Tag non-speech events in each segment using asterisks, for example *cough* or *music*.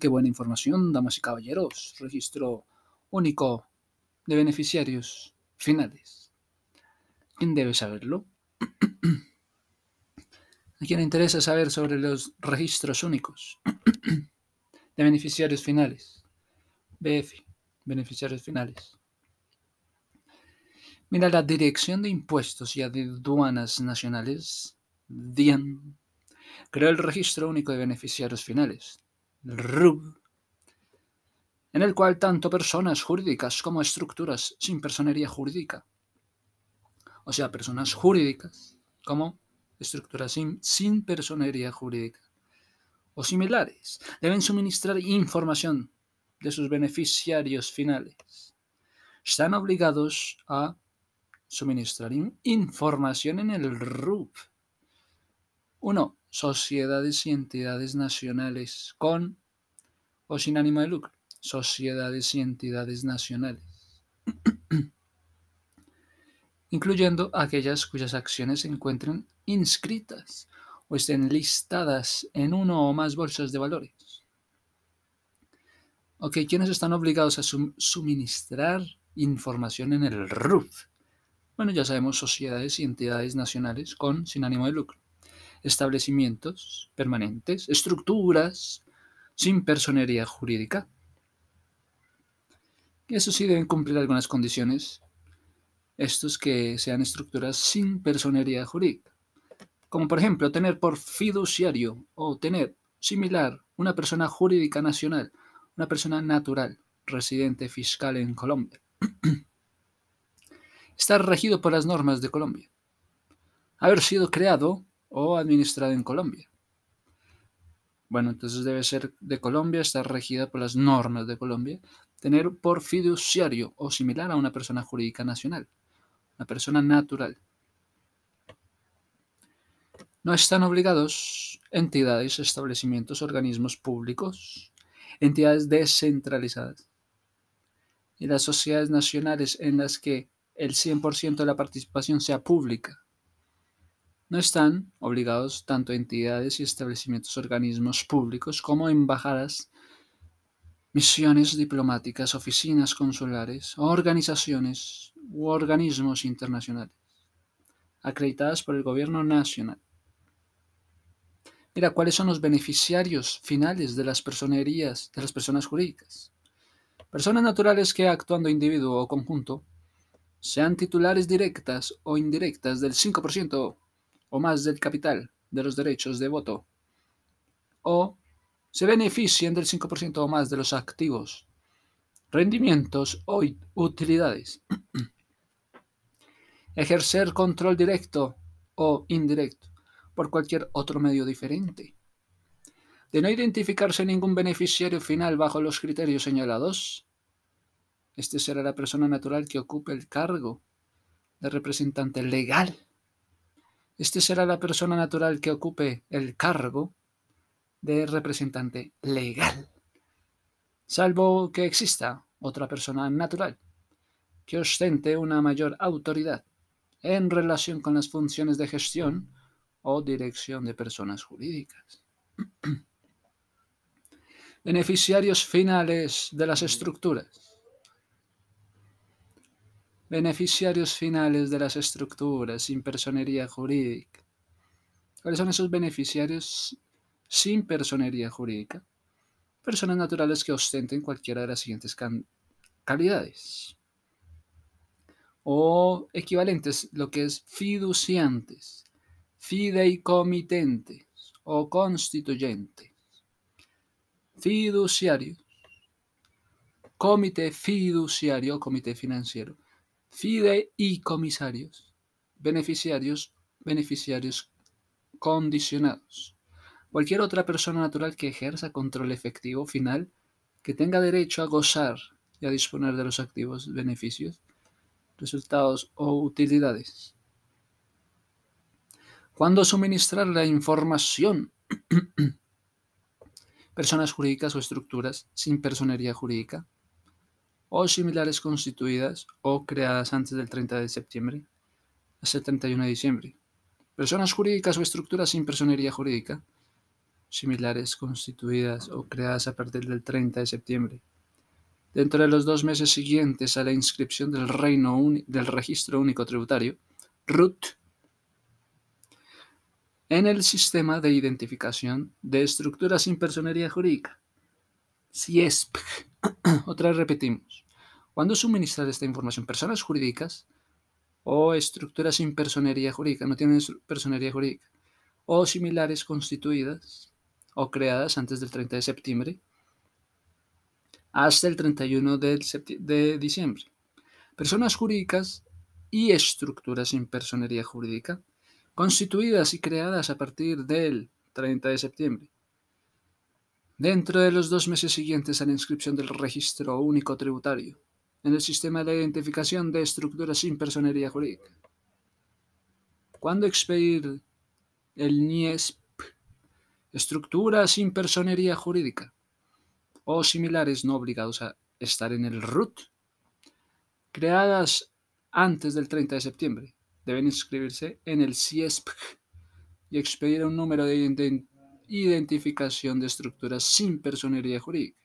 Qué buena información, damas y caballeros. Registro único de beneficiarios finales. ¿Quién debe saberlo? *clears throat* ¿A quién le interesa saber sobre los registros únicos de beneficiarios finales? BF, beneficiarios finales. Mira, la Dirección de Impuestos y Aduanas Nacionales, DIAN, creó el Registro Único de Beneficiarios Finales, RUB, en el cual tanto personas jurídicas como estructuras sin personería jurídica, o sea, personas jurídicas como estructuras sin, sin personería jurídica o similares, deben suministrar información de sus beneficiarios finales. Están obligados a suministrar información en el RUP. 1. Sociedades y entidades nacionales con o sin ánimo de lucro. Sociedades y entidades nacionales. *clears throat* incluyendo aquellas cuyas acciones se encuentren inscritas o estén listadas en uno o más bolsas de valores. Ok, ¿quiénes están obligados a suministrar información en el RUF? Bueno, ya sabemos sociedades y entidades nacionales con sin ánimo de lucro, establecimientos permanentes, estructuras sin personería jurídica. Eso sí deben cumplir algunas condiciones, estos que sean estructuras sin personería jurídica, como por ejemplo tener por fiduciario o tener similar una persona jurídica nacional, una persona natural, residente fiscal en Colombia. *clears throat* Está regido por las normas de Colombia. Haber sido creado o administrado en Colombia. Bueno, entonces debe ser de Colombia, estar regida por las normas de Colombia, tener por fiduciario o similar a una persona jurídica nacional, una persona natural. No están obligados entidades, establecimientos, organismos públicos, entidades descentralizadas y las sociedades nacionales en las que el 100% de la participación sea pública. No están obligados tanto entidades y establecimientos organismos públicos como embajadas, misiones diplomáticas, oficinas consulares, organizaciones u organismos internacionales acreditadas por el gobierno nacional. Mira, ¿cuáles son los beneficiarios finales de las personerías, de las personas jurídicas? Personas naturales que actuando individuo o conjunto sean titulares directas o indirectas del 5% o más del capital de los derechos de voto, o se beneficien del 5% o más de los activos, rendimientos o utilidades. *clears throat* Ejercer control directo o indirecto por cualquier otro medio diferente. De no identificarse ningún beneficiario final bajo los criterios señalados, este será la persona natural que ocupe el cargo de representante legal. Este será la persona natural que ocupe el cargo de representante legal. Salvo que exista otra persona natural que ostente una mayor autoridad en relación con las funciones de gestión o dirección de personas jurídicas. *clears throat* Beneficiarios finales de las estructuras Beneficiarios finales de las estructuras sin personería jurídica. ¿Cuáles son esos beneficiarios sin personería jurídica? Personas naturales que ostenten cualquiera de las siguientes calidades. O equivalentes, lo que es fiduciantes, fideicomitentes o constituyentes. Fiduciarios. Comité fiduciario, comité financiero fideicomisarios, beneficiarios, beneficiarios condicionados. Cualquier otra persona natural que ejerza control efectivo final que tenga derecho a gozar y a disponer de los activos, beneficios, resultados o utilidades. Cuando suministrar la información, *clears throat* personas jurídicas o estructuras sin personería jurídica, o similares constituidas o creadas antes del 30 de septiembre hasta el 31 de diciembre. Personas jurídicas o estructuras sin personería jurídica. similares constituidas o creadas a partir del 30 de septiembre. Dentro de los dos meses siguientes a la inscripción del, Reino del Registro Único Tributario, RUT, en el Sistema de Identificación de Estructuras sin Personería Jurídica, CIESP. *clears throat* Otra vez repetimos. Cuando suministrar esta información personas jurídicas o estructuras sin personería jurídica, no tienen personería jurídica, o similares constituidas o creadas antes del 30 de septiembre hasta el 31 de diciembre. Personas jurídicas y estructuras sin personería jurídica constituidas y creadas a partir del 30 de septiembre. Dentro de los dos meses siguientes a la inscripción del registro único tributario en el sistema de identificación de estructuras sin personería jurídica. ¿Cuándo expedir el NIESP? Estructuras sin personería jurídica o similares no obligados a estar en el RUT, creadas antes del 30 de septiembre, deben inscribirse en el CIESP y expedir un número de identificación de estructuras sin personería jurídica.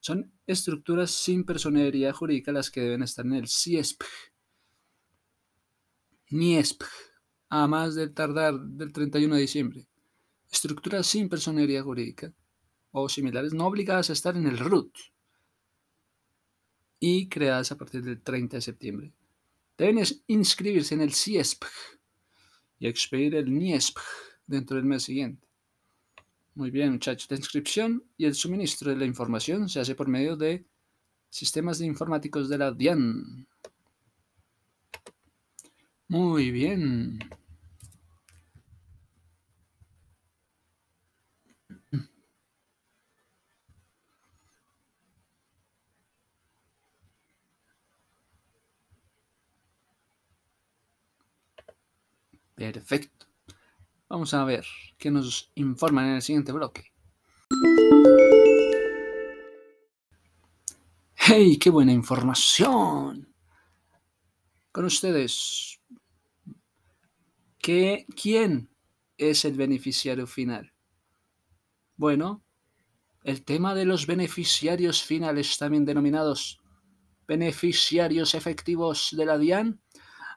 Son estructuras sin personería jurídica las que deben estar en el CIESP, NIESP, a más del tardar del 31 de diciembre. Estructuras sin personería jurídica o similares no obligadas a estar en el RUT y creadas a partir del 30 de septiembre. Deben inscribirse en el CIESP y expedir el NIESP dentro del mes siguiente. Muy bien, muchachos. La inscripción y el suministro de la información se hace por medio de sistemas informáticos de la DIAN. Muy bien. Perfecto. Vamos a ver qué nos informan en el siguiente bloque. ¡Hey! ¡Qué buena información! Con ustedes, ¿qué, ¿quién es el beneficiario final? Bueno, el tema de los beneficiarios finales, también denominados beneficiarios efectivos de la DIAN,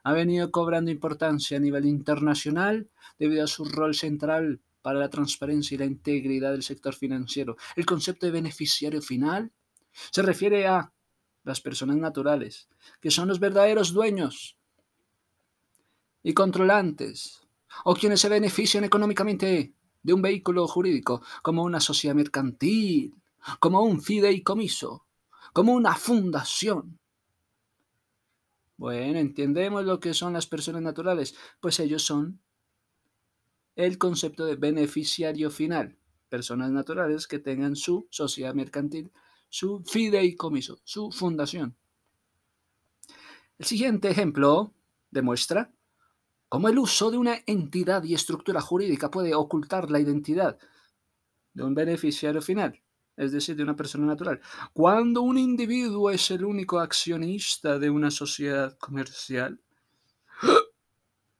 ha venido cobrando importancia a nivel internacional debido a su rol central para la transparencia y la integridad del sector financiero. El concepto de beneficiario final se refiere a las personas naturales, que son los verdaderos dueños y controlantes, o quienes se benefician económicamente de un vehículo jurídico, como una sociedad mercantil, como un fideicomiso, como una fundación, bueno, entendemos lo que son las personas naturales, pues ellos son el concepto de beneficiario final, personas naturales que tengan su sociedad mercantil, su fideicomiso, su fundación. El siguiente ejemplo demuestra cómo el uso de una entidad y estructura jurídica puede ocultar la identidad de un beneficiario final es decir, de una persona natural. Cuando un individuo es el único accionista de una sociedad comercial,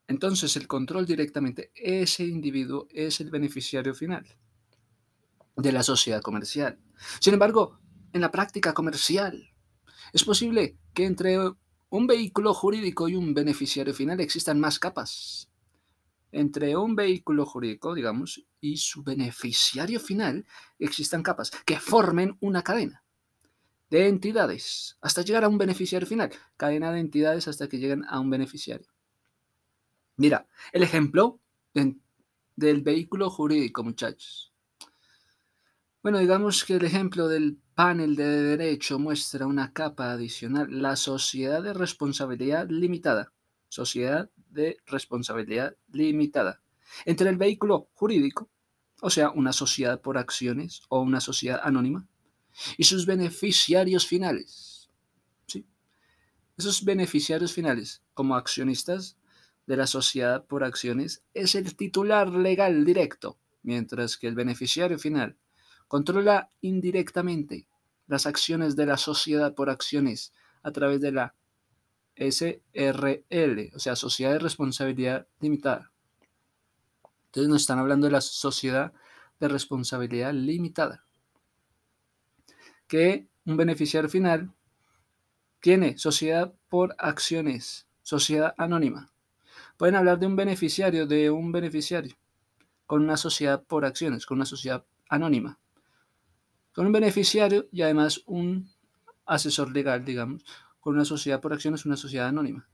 entonces el control directamente, ese individuo es el beneficiario final de la sociedad comercial. Sin embargo, en la práctica comercial, es posible que entre un vehículo jurídico y un beneficiario final existan más capas entre un vehículo jurídico, digamos, y su beneficiario final existan capas que formen una cadena de entidades hasta llegar a un beneficiario final. Cadena de entidades hasta que lleguen a un beneficiario. Mira, el ejemplo del vehículo jurídico, muchachos. Bueno, digamos que el ejemplo del panel de derecho muestra una capa adicional, la sociedad de responsabilidad limitada. Sociedad de responsabilidad limitada entre el vehículo jurídico, o sea, una sociedad por acciones o una sociedad anónima, y sus beneficiarios finales. ¿sí? Esos beneficiarios finales, como accionistas de la sociedad por acciones, es el titular legal directo, mientras que el beneficiario final controla indirectamente las acciones de la sociedad por acciones a través de la SRL, o sea, Sociedad de Responsabilidad Limitada. Entonces nos están hablando de la sociedad de responsabilidad limitada. Que un beneficiario final tiene sociedad por acciones, sociedad anónima. Pueden hablar de un beneficiario, de un beneficiario, con una sociedad por acciones, con una sociedad anónima. Con un beneficiario y además un asesor legal, digamos, una sociedad por acciones, una sociedad anónima.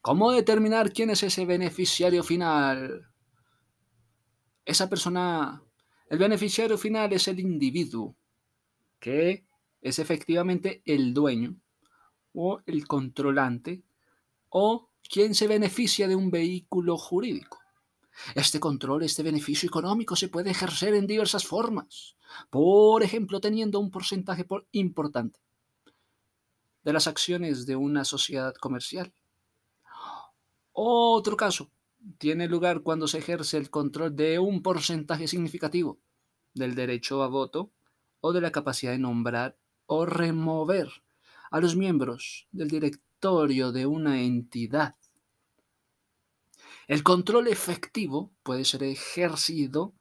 ¿Cómo determinar quién es ese beneficiario final? Esa persona, el beneficiario final es el individuo que es efectivamente el dueño o el controlante o quien se beneficia de un vehículo jurídico. Este control, este beneficio económico se puede ejercer en diversas formas. Por ejemplo, teniendo un porcentaje importante de las acciones de una sociedad comercial. Otro caso tiene lugar cuando se ejerce el control de un porcentaje significativo del derecho a voto o de la capacidad de nombrar o remover a los miembros del directorio de una entidad. El control efectivo puede ser ejercido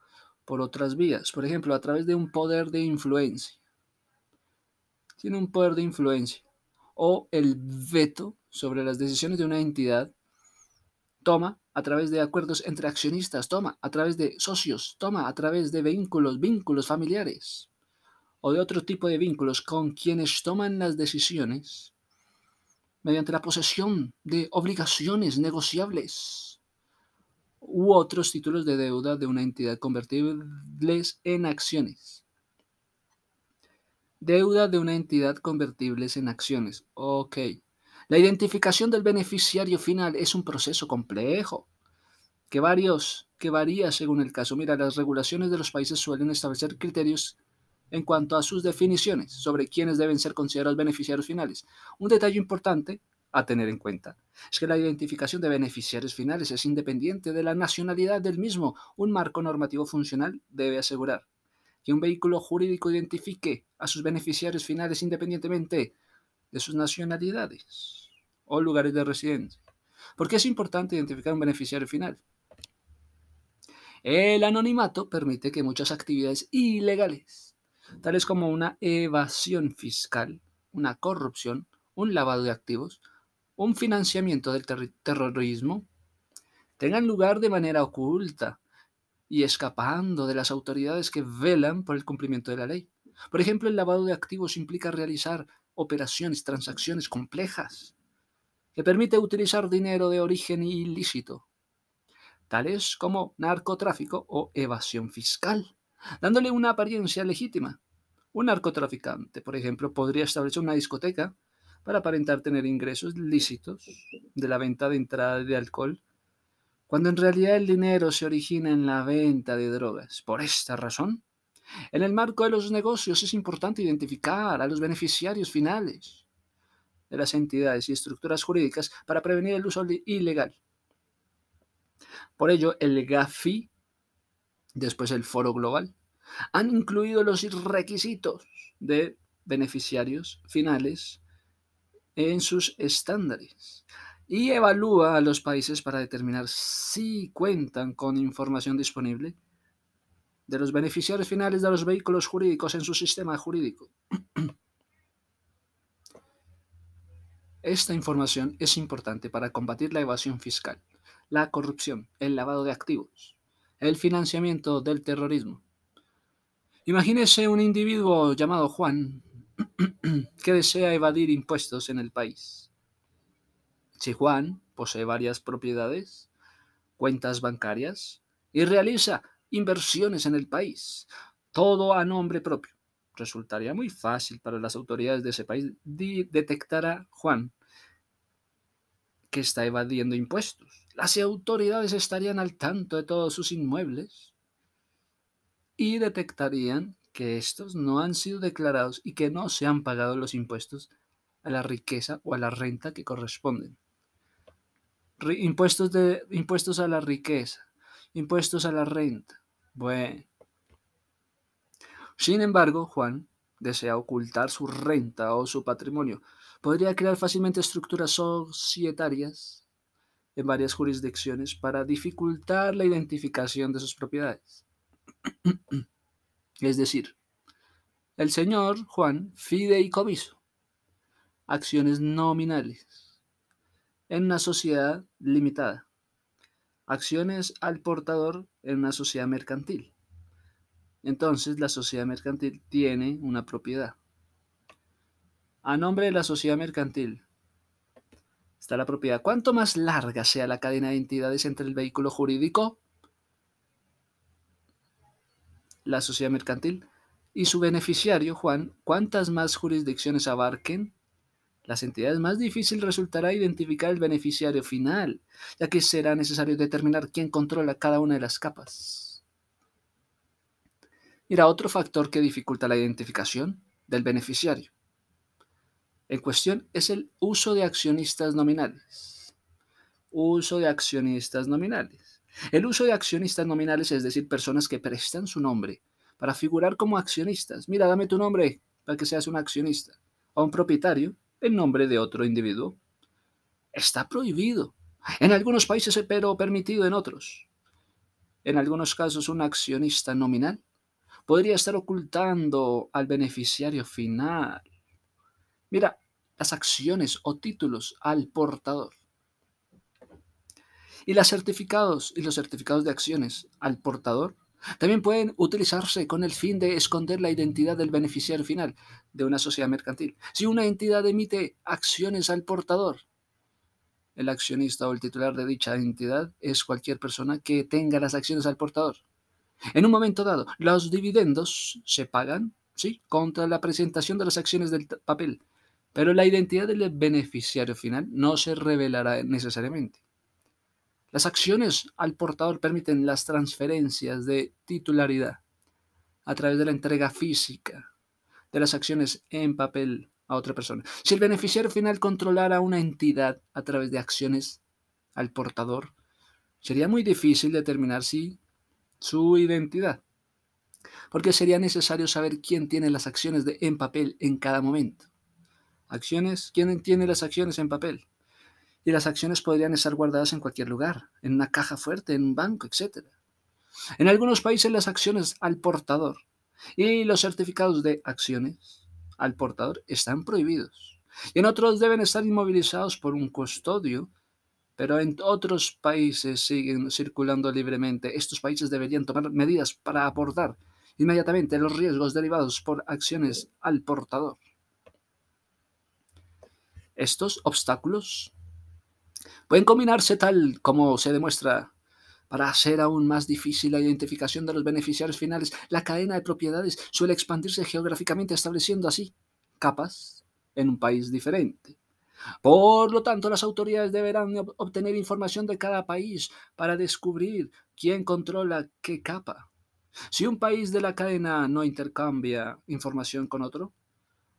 por otras vías, por ejemplo, a través de un poder de influencia. Tiene un poder de influencia. O el veto sobre las decisiones de una entidad toma a través de acuerdos entre accionistas, toma a través de socios, toma a través de vínculos, vínculos familiares o de otro tipo de vínculos con quienes toman las decisiones mediante la posesión de obligaciones negociables u otros títulos de deuda de una entidad convertibles en acciones. Deuda de una entidad convertibles en acciones. Ok. La identificación del beneficiario final es un proceso complejo que, varios, que varía según el caso. Mira, las regulaciones de los países suelen establecer criterios en cuanto a sus definiciones sobre quiénes deben ser considerados beneficiarios finales. Un detalle importante a tener en cuenta es que la identificación de beneficiarios finales es independiente de la nacionalidad del mismo. Un marco normativo funcional debe asegurar que un vehículo jurídico identifique a sus beneficiarios finales independientemente de sus nacionalidades o lugares de residencia. ¿Por qué es importante identificar un beneficiario final? El anonimato permite que muchas actividades ilegales tales como una evasión fiscal, una corrupción, un lavado de activos, un financiamiento del terrorismo, tengan lugar de manera oculta y escapando de las autoridades que velan por el cumplimiento de la ley. Por ejemplo, el lavado de activos implica realizar operaciones, transacciones complejas, que permite utilizar dinero de origen ilícito, tales como narcotráfico o evasión fiscal dándole una apariencia legítima. Un narcotraficante, por ejemplo, podría establecer una discoteca para aparentar tener ingresos lícitos de la venta de entrada de alcohol, cuando en realidad el dinero se origina en la venta de drogas. Por esta razón, en el marco de los negocios es importante identificar a los beneficiarios finales de las entidades y estructuras jurídicas para prevenir el uso ilegal. Por ello, el GAFI después el foro global, han incluido los requisitos de beneficiarios finales en sus estándares y evalúa a los países para determinar si cuentan con información disponible de los beneficiarios finales de los vehículos jurídicos en su sistema jurídico. *clears throat* Esta información es importante para combatir la evasión fiscal, la corrupción, el lavado de activos, el financiamiento del terrorismo. Imagínese un individuo llamado Juan *clears throat* que desea evadir impuestos en el país. Si Juan posee varias propiedades, cuentas bancarias y realiza inversiones en el país, todo a nombre propio, resultaría muy fácil para las autoridades de ese país detectar a Juan que está evadiendo impuestos. Las autoridades estarían al tanto de todos sus inmuebles y detectarían que estos no han sido declarados y que no se han pagado los impuestos a la riqueza o a la renta que corresponden. Impuestos, de, impuestos a la riqueza, impuestos a la renta. Bueno. Sin embargo, Juan desea ocultar su renta o su patrimonio podría crear fácilmente estructuras societarias en varias jurisdicciones para dificultar la identificación de sus propiedades. *clears throat* es decir, el señor Juan fideicomiso acciones nominales en una sociedad limitada, acciones al portador en una sociedad mercantil. Entonces la sociedad mercantil tiene una propiedad. A nombre de la sociedad mercantil está la propiedad. Cuanto más larga sea la cadena de entidades entre el vehículo jurídico, la sociedad mercantil, y su beneficiario, Juan, cuantas más jurisdicciones abarquen, las entidades más difícil resultará identificar el beneficiario final, ya que será necesario determinar quién controla cada una de las capas. Mira, otro factor que dificulta la identificación del beneficiario en cuestión es el uso de accionistas nominales. Uso de accionistas nominales. El uso de accionistas nominales es decir, personas que prestan su nombre para figurar como accionistas. Mira, dame tu nombre para que seas un accionista. O un propietario en nombre de otro individuo. Está prohibido. En algunos países, pero permitido en otros. En algunos casos, un accionista nominal podría estar ocultando al beneficiario final. Mira, las acciones o títulos al portador. Y los certificados y los certificados de acciones al portador también pueden utilizarse con el fin de esconder la identidad del beneficiario final de una sociedad mercantil. Si una entidad emite acciones al portador, el accionista o el titular de dicha entidad es cualquier persona que tenga las acciones al portador. En un momento dado, los dividendos se pagan, ¿sí?, contra la presentación de las acciones del papel, pero la identidad del beneficiario final no se revelará necesariamente. Las acciones al portador permiten las transferencias de titularidad a través de la entrega física de las acciones en papel a otra persona. Si el beneficiario final controlara una entidad a través de acciones al portador, sería muy difícil determinar si su identidad, porque sería necesario saber quién tiene las acciones de en papel en cada momento. Acciones, quién tiene las acciones en papel y las acciones podrían estar guardadas en cualquier lugar, en una caja fuerte, en un banco, etc. En algunos países las acciones al portador y los certificados de acciones al portador están prohibidos. Y en otros deben estar inmovilizados por un custodio, pero en otros países siguen circulando libremente. Estos países deberían tomar medidas para aportar inmediatamente los riesgos derivados por acciones al portador. Estos obstáculos Pueden combinarse tal como se demuestra para hacer aún más difícil la identificación de los beneficiarios finales. La cadena de propiedades suele expandirse geográficamente estableciendo así capas en un país diferente. Por lo tanto, las autoridades deberán obtener información de cada país para descubrir quién controla qué capa. Si un país de la cadena no intercambia información con otro,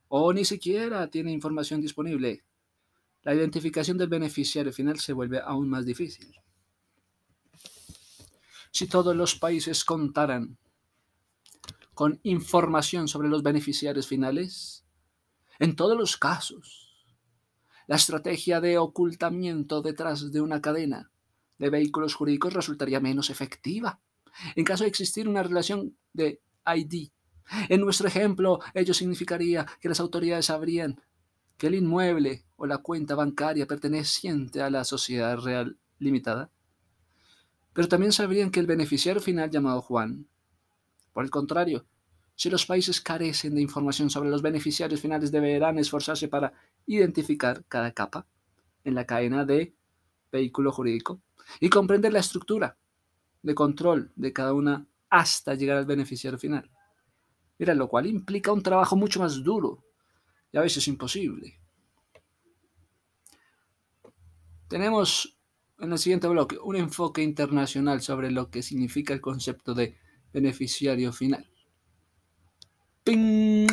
o ni siquiera tiene información disponible, la identificación del beneficiario final se vuelve aún más difícil. Si todos los países contaran con información sobre los beneficiarios finales, en todos los casos, la estrategia de ocultamiento detrás de una cadena de vehículos jurídicos resultaría menos efectiva. En caso de existir una relación de ID, en nuestro ejemplo, ello significaría que las autoridades sabrían que el inmueble o la cuenta bancaria perteneciente a la sociedad real limitada. Pero también sabrían que el beneficiario final llamado Juan. Por el contrario, si los países carecen de información sobre los beneficiarios finales, deberán esforzarse para identificar cada capa en la cadena de vehículo jurídico y comprender la estructura de control de cada una hasta llegar al beneficiario final. Mira, lo cual implica un trabajo mucho más duro y a veces imposible. Tenemos en el siguiente bloque un enfoque internacional sobre lo que significa el concepto de beneficiario final. ¡Ping!